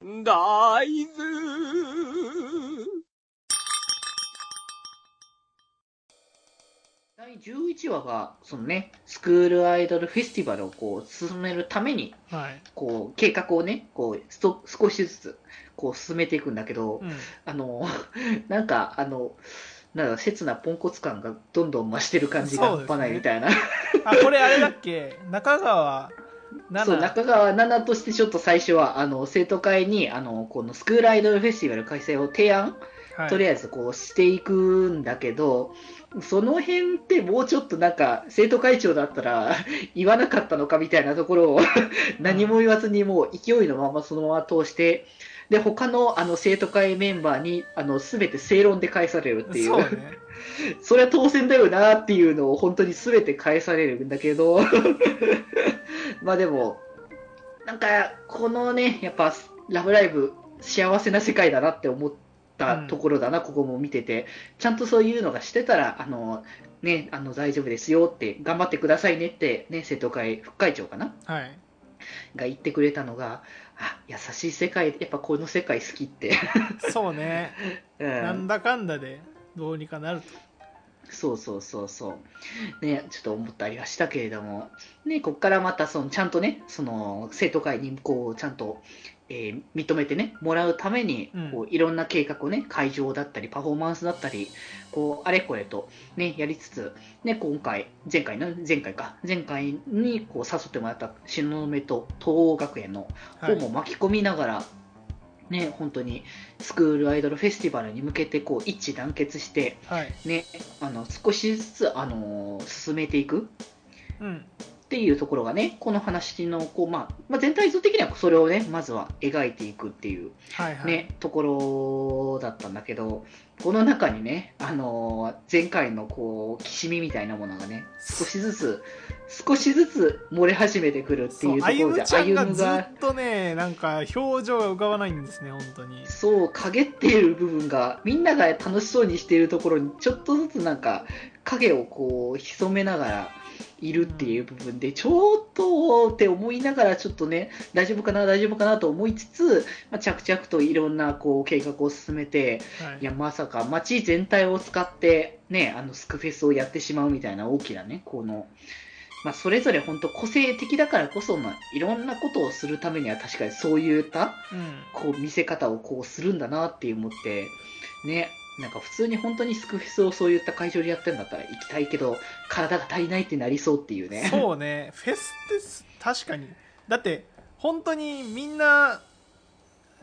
大豆第11話が、そのね、スクールアイドルフェスティバルをこう進めるために、はい。こう、計画をね、こう、スト少しずつ、こう進めていくんだけど、うん。あの、なんか、あの、なんか、切なポンコツ感がどんどん増してる感じが半端ないみたいな。あ、これあれだっけ？中川奈そう、々。中川奈々としてちょっと最初は、あの、生徒会に、あの、このスクールアイドルフェスティバル開催を提案、はい、とりあえずこうしていくんだけど、その辺ってもうちょっとなんか、生徒会長だったら 言わなかったのかみたいなところを何も言わずにもう勢いのままそのまま通して、で、他のあの生徒会メンバーに、あの、すべて正論で返されるっていう。そうね。それは当然だよなっていうのを本当に全て返されるんだけど、まあでも、なんか、このね、やっぱ、ラブライブ、幸せな世界だなって思ったところだな、ここも見てて、ちゃんとそういうのがしてたら、あの、ね、あの、大丈夫ですよって、頑張ってくださいねって、ね、生徒会副会長かな？はい。が言ってくれたのが、あ、優しい世界、やっぱこの世界好きって。そうね。うんなんだかんだでどうにかなると。そうそうそうそう。ね、ちょっと思ったりはしたけれども、ね、こっからまたそのちゃんとね、その生徒会にこうちゃんと、えー認めてね、もらうために、うん。こういろんな計画をね、会場だったり、パフォーマンスだったり、こうあれこれとね、やりつつ、ね、今回、前回の、前回か、前回にこう誘ってもらった東雲と東欧学園のはい。方も巻き込みながら、ね、本当にスクールアイドルフェスティバルに向けてこう一致団結して、はい。ね、あの少しずつ、あのー進めていくうん。っていうところがね、この話のこう、まあまあ、全体像的にはそれをね、まずは描いていくっていう、はいはい。ねところだったんだけど、この中にね、あのー前回のこうきしみみたいなものがね、少しずつ、少しずつ漏れ始めてくるってそいううところで、歩がずっとね、なんか表情が浮かばないんですね、本当に。そう、陰っている部分が、みんなが楽しそうにしているところに、ちょっとずつなんか、影をこう、潜めながらいるっていう部分で、ちょっとって思いながら、ちょっとね、大丈夫かな、大丈夫かなと思いつつ、まあ、着々といろんなこう計画を進めて、はいいや、まさか街全体を使って、ね、あの、スクフェスをやってしまうみたいな大きなね、この、まあ、それぞれ本当個性的だからこそ、まあ、いろんなことをするためには確かにそういった、うん。こう見せ方をこうするんだなって思って、ね、なんか普通に本当にスクフェスをそういった会場でやってるんだったら行きたいけど、体が足りないってなりそうっていうね。そうね、フェスってす確かに。だって、本当にみんな、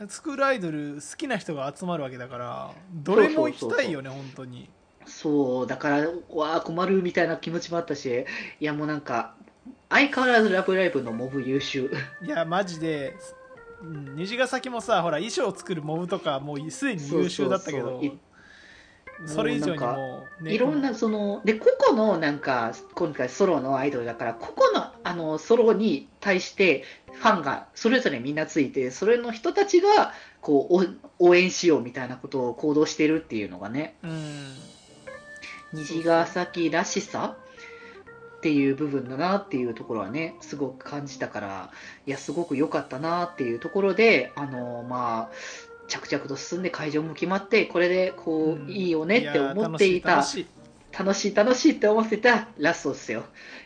スクールアイドル好きな人が集まるわけだから、どれも行きたいよね、本当に。そう、だから、わあ、困るみたいな気持ちもあったし、いやもうなんか、相変わらずラブライブのモブ優秀。いや、マジで、うん虹ヶ崎もさ、ほら、衣装を作るモブとか、もうすでに優秀だったけどそれ以上にもいろんなその、で、個々のなんか、今回ソロのアイドルだから、個々のあのソロに対してファンがそれぞれみんなついて、それの人たちがこうお応援しようみたいなことを行動してるっていうのがね、うん。虹ヶ崎らしさっていう部分だなっていうところはね、すごく感じたから、いや、すごく良かったなっていうところで、あの、まあ、着々と進んで会場も決まって、これでこう、うんいいよねって思っていた。や楽しい楽しいって思ってたラストですよ。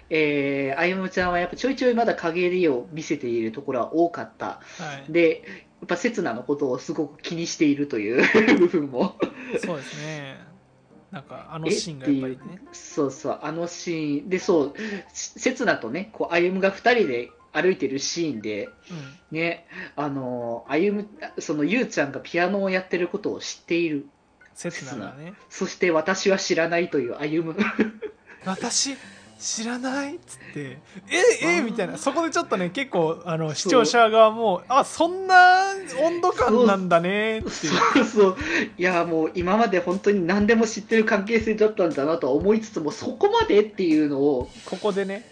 えー、あゆむちゃんはやっぱちょいちょいまだ陰りを見せているところは多かった。はい。で、やっぱ刹那のことをすごく気にしているという 部分も。そうですね。なんか、あのえシーンがやっぱりね。そうそう、あのシーンで、そう、刹那とね、こう、あゆむが二人で歩いてるシーンで、うん。ね、あの、あゆむ、そのゆうちゃんがピアノをやってることを知っている。刹那がね。そして私は知らないというあゆむ。私？知らないっつってええみたいな。そこでちょっとね結構あの視聴者側もあそんな温度感なんだねってそうそう。いや、もう今まで本当に何でも知ってる関係性だったんだなとは思いつつも、そこまでっていうのを、ここでね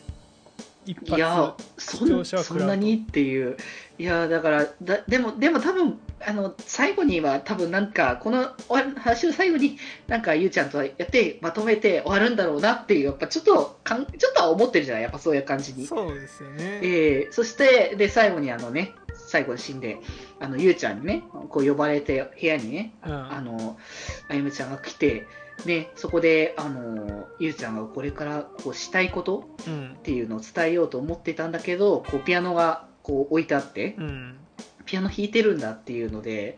一いや発そんなにっていう。いやだからだでもでも多分あの最後には多分なんかこのお話の最後になんかゆうちゃんとやってまとめて終わるんだろうなっていうやっぱちょっとかんちょっとは思ってるじゃない？やっぱそういう感じに。そうですよね。えーそしてで最後にあのね最後のシーンであのゆうちゃんにねこう呼ばれて部屋にねうん。あの、あゆむちゃんが来て、ね、そこで、あの、ゆうちゃんがこれからこうしたいことうんっていうのを伝えようと思ってたんだけど、こうピアノがこう置いてあって、うんピアノ弾いてるんだっていうので、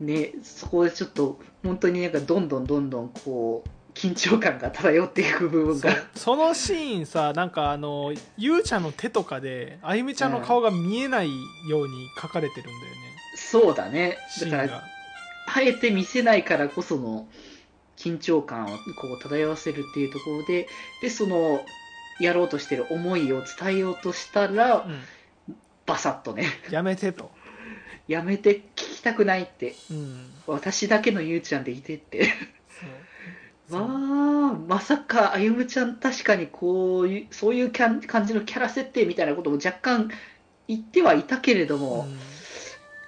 ね、そこでちょっと本当になんかどんどんどんどんこう、緊張感が漂っていく部分が。そのシーンさなんかあのゆうちゃんの手とかであゆみちゃんの顔が見えないように描かれてるんだよね、そうだね。だから、あえて見せないからこその緊張感をこう漂わせるっていうところで、で、その、やろうとしてる思いを伝えようとしたら、うん、バサッとね、やめてと、やめて聞きたくないって、うん、私だけのゆうちゃんでいてって。そう。わあ、まさか、あゆむちゃん確かにこういう、そういうキャン感じのキャラ設定みたいなことも若干言ってはいたけれども、うん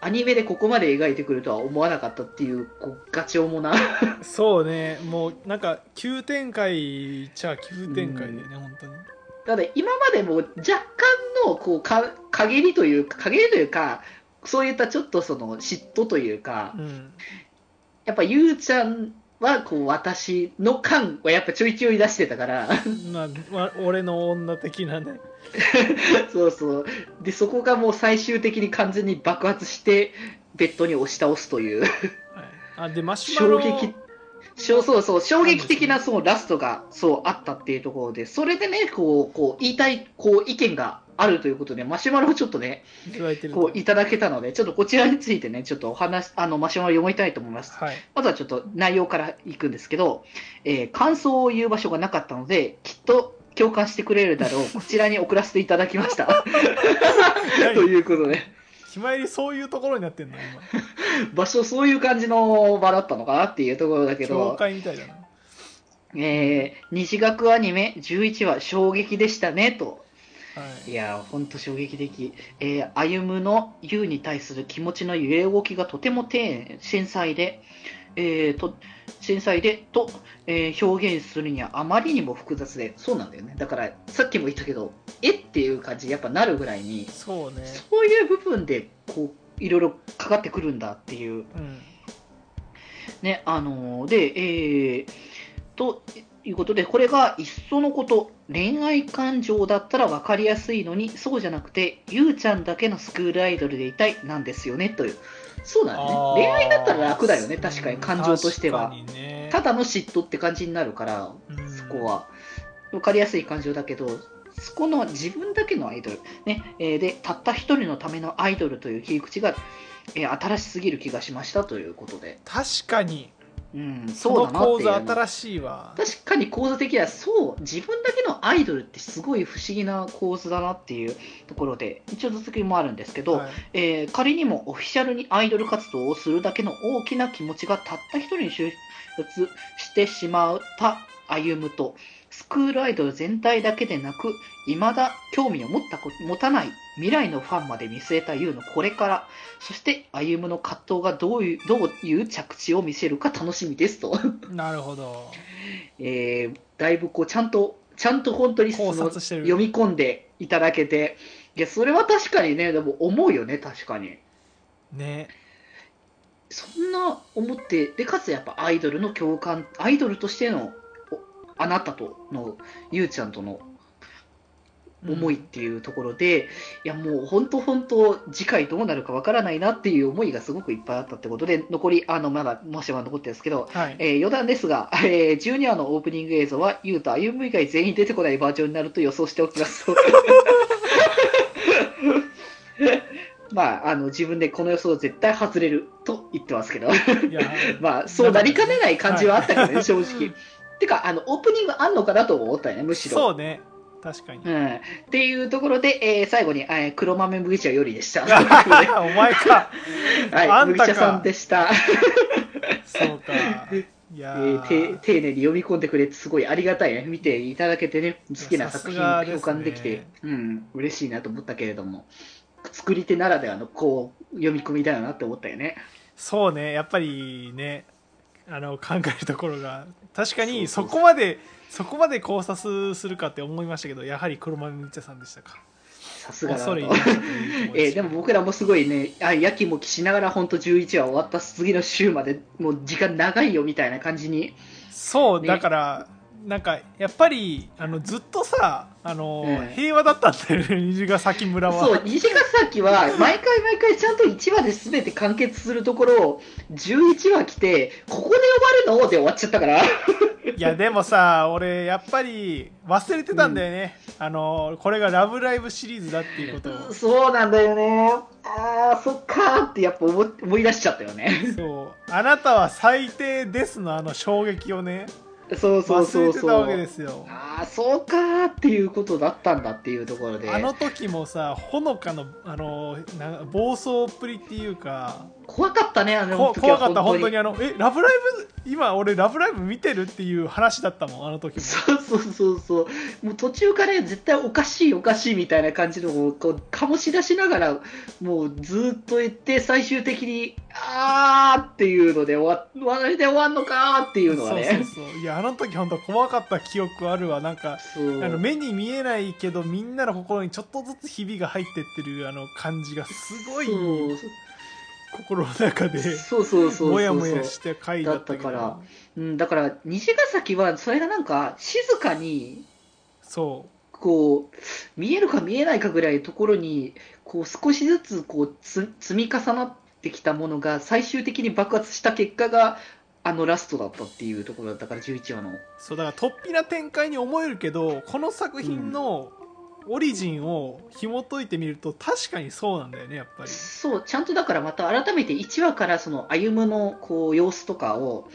アニメでここまで描いてくるとは思わなかったっていう、こう、ガチ重な。そうね。もうなんか急展開っちゃ急展開だよね、本当に。ただ今までも若干のこうか陰りというか陰りというかそういったちょっとその嫉妬というかうん。やっぱゆうちゃんはこう私の感はやっぱちょいちょい出してたから。まあわ俺の女的なね。そうそう。でそこがもう最終的に完全に爆発してベッドに押し倒すという。はい。あでマシュマロ衝撃そうそうそう。衝撃的なそのラストがそうあったっていうところで。それでねこうこう言いたいこう意見があるということでマシュマロをちょっとねいこういただけたので、ちょっとこちらについてね、ちょっとお話、あの、マシュマロ読みたいと思います。はい。まずはちょっと内容からいくんですけど、えー感想を言う場所がなかったので、きっと共感してくれるだろう、こちらに送らせていただきました。ということで、決まりそういうところになってんの？今。場所そういう感じの場だったのかなっていうところだけ教ど、会みたいだな。えー、西学アニメ11話衝撃でしたね、と。はい。いやー、ほんと衝撃的。えー、歩夢の優に対する気持ちの揺れ動きがとても丁寧、繊細で、えー、と、繊細で、と、えー表現するにはあまりにも複雑で、そうなんだよね。だから、さっきも言ったけど、え？っていう感じにやっぱなるぐらいに、そうね。そういう部分で、こう、いろいろかかってくるんだっていう、うん。ね、あのーで、えー、ということで、これがいっそのこと、恋愛感情だったら分かりやすいのに、そうじゃなくて、ゆうちゃんだけのスクールアイドルでいたいなんですよね、という。そうだよね。恋愛だったら楽だよね、確かに、感情としては。ねただの嫉妬って感じになるから、うんそこは。分かりやすい感情だけど、そこの自分だけのアイドル、ねえーで、たった一人のためのアイドルという切り口が、えー新しすぎる気がしましたということで。確かにうん、そそうだな新しいわ。確かに構図的にはそう自分だけのアイドルってすごい不思議な構図だなっていうところで一応続きもあるんですけど、はい。えー仮にもオフィシャルにアイドル活動をするだけの大きな気持ちがたった一人に集結してしまった歩むとスクールアイドル全体だけでなく未だ興味を持ったこ持たない未来のファンまで見据えた優のこれからそして歩むの葛藤がどういうどういう着地を見せるか楽しみですと。なるほどえーだいぶこうちゃんと、ちゃんと本当にその読み込んでいただけて、いや、それは確かにね、でも思うよね、確かに。ねそんな思って、で、かつやっぱアイドルの共感、アイドルとしての、おあなたとの、ゆうちゃんとの思いっていうところで、いや、もう本当本当、次回どうなるかわからないなっていう思いがすごくいっぱいあったってことで、残り、あの、まだ、もしは残ってるんですけど、はいえー余談ですが、えー、12話のオープニング映像は、ゆうと歩夢以外全員出てこないバージョンになると予想しておきます。まあ、あの、自分でこの予想絶対外れると言ってますけど、まあ、そうなりかねない感じはあったけどね、はい正直。てか、あの、オープニングあんのかなと思ったよね、むしろ。そうね確かにうん。っていうところで、えー最後に、えー黒豆麦茶よりでした。お前か はい、麦茶さんでした。そうかいいや えーて丁寧に読み込んでくれてすごいありがたいね。見ていただけてね、好きな作品を共感できて、うん、嬉しいなと思ったけれども、作り手ならではのこう、読み込みだよなって思ったよね。そうねやっぱりねあの考えるところが。確かにそこまでそこまで考察するかって思いましたけどやはり黒豆みっちゃさんでしたか。さすがだえーでも僕らもすごいね、あやきもきしながら本当11話終わった次の週までもう時間長いよみたいな感じに、ねそうだからなんかやっぱりあのずっとさあの、ええ平和だったんだよね虹ヶ崎村はそう、虹ヶ崎は 毎回毎回ちゃんと1話で全て完結するところを11話来て、ここで終わるの？で終わっちゃったから。いやでもさ俺やっぱり忘れてたんだよね、あのこれが「ラブライブ!」シリーズだっていうことをそうなんだよね。ああ、そっかーってやっぱ思思い出しちゃったよね。そうあなたは最低ですのあの衝撃をねそうそう忘そうそう。ですよああ、そうかーっていうことだったんだっていうところで。あの時もさほのかのあのな暴走っぷりっていうか怖かったね、あのこ時は怖かった本当ににあのえラブライブ今俺ラブライブ見てるっていう話だったもんあの時も。そうそうそうそう。もう途中から絶対おかしいおかしいみたいな感じのをこう醸し出しながら、もうずっと言って最終的に、あーっていうので終わ、終わりで終わんのかーっていうのはそうね。そうそう。いやあの時本当怖かった記憶あるわ。なんかそう。あの目に見えないけどみんなの心にちょっとずつひびが入ってってるあの感じがすごい心の中でそうそうそう。もやもやして回だったからうん、だから、虹ヶ崎は、それがなんか、静かに、そこう、見えるか見えないかぐらいのところに、こう、少しずつ、こう、つ積み重なってきたものが、最終的に爆発した結果が、あのラストだったっていうところだったから、11話の。うそうだから突飛な展開に思えるけどこの作品のオリジンを紐解いてみると確かにそうなんだよねやっぱり。そう、ちゃんとだからまた改めて1話からその歩夢のこう様子とかを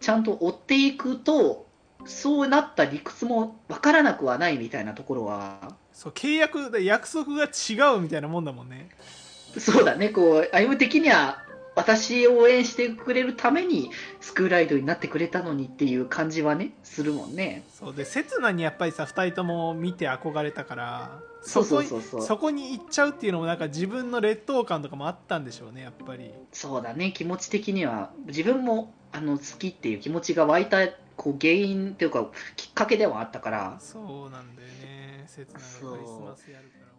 ちゃんと追っていくと、そうなった理屈もわからなくはないみたいなところは、そう契約で約束が違うみたいなもんだもんね。そうだね、こう、歩夢的には私を応援してくれるためにスクールアイドルになってくれたのにっていう感じはね、するもんね。そうで刹那にやっぱりさ2人とも見て憧れたからそうそうこそう。そう。そこに行っちゃうっていうのもなんか自分の劣等感とかもあったんでしょうねやっぱり。そうだね、気持ち的には、自分もあの好きっていう気持ちが湧いたこう原因っていうか、きっかけではあったから、そうなんだよね。刹那がクリスマスやるから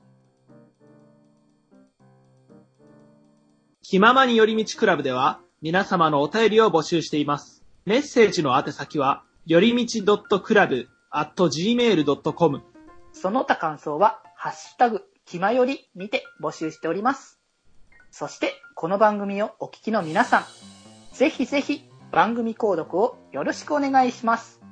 気ままに寄り道クラブでは皆様のお便りを募集しています。メッセージの宛先は、よりみち .club.gmail.com その他感想は、ハッシュタグ、きまよりにて募集しております。そして、この番組をお聞きの皆さん、ぜひぜひ番組購読をよろしくお願いします。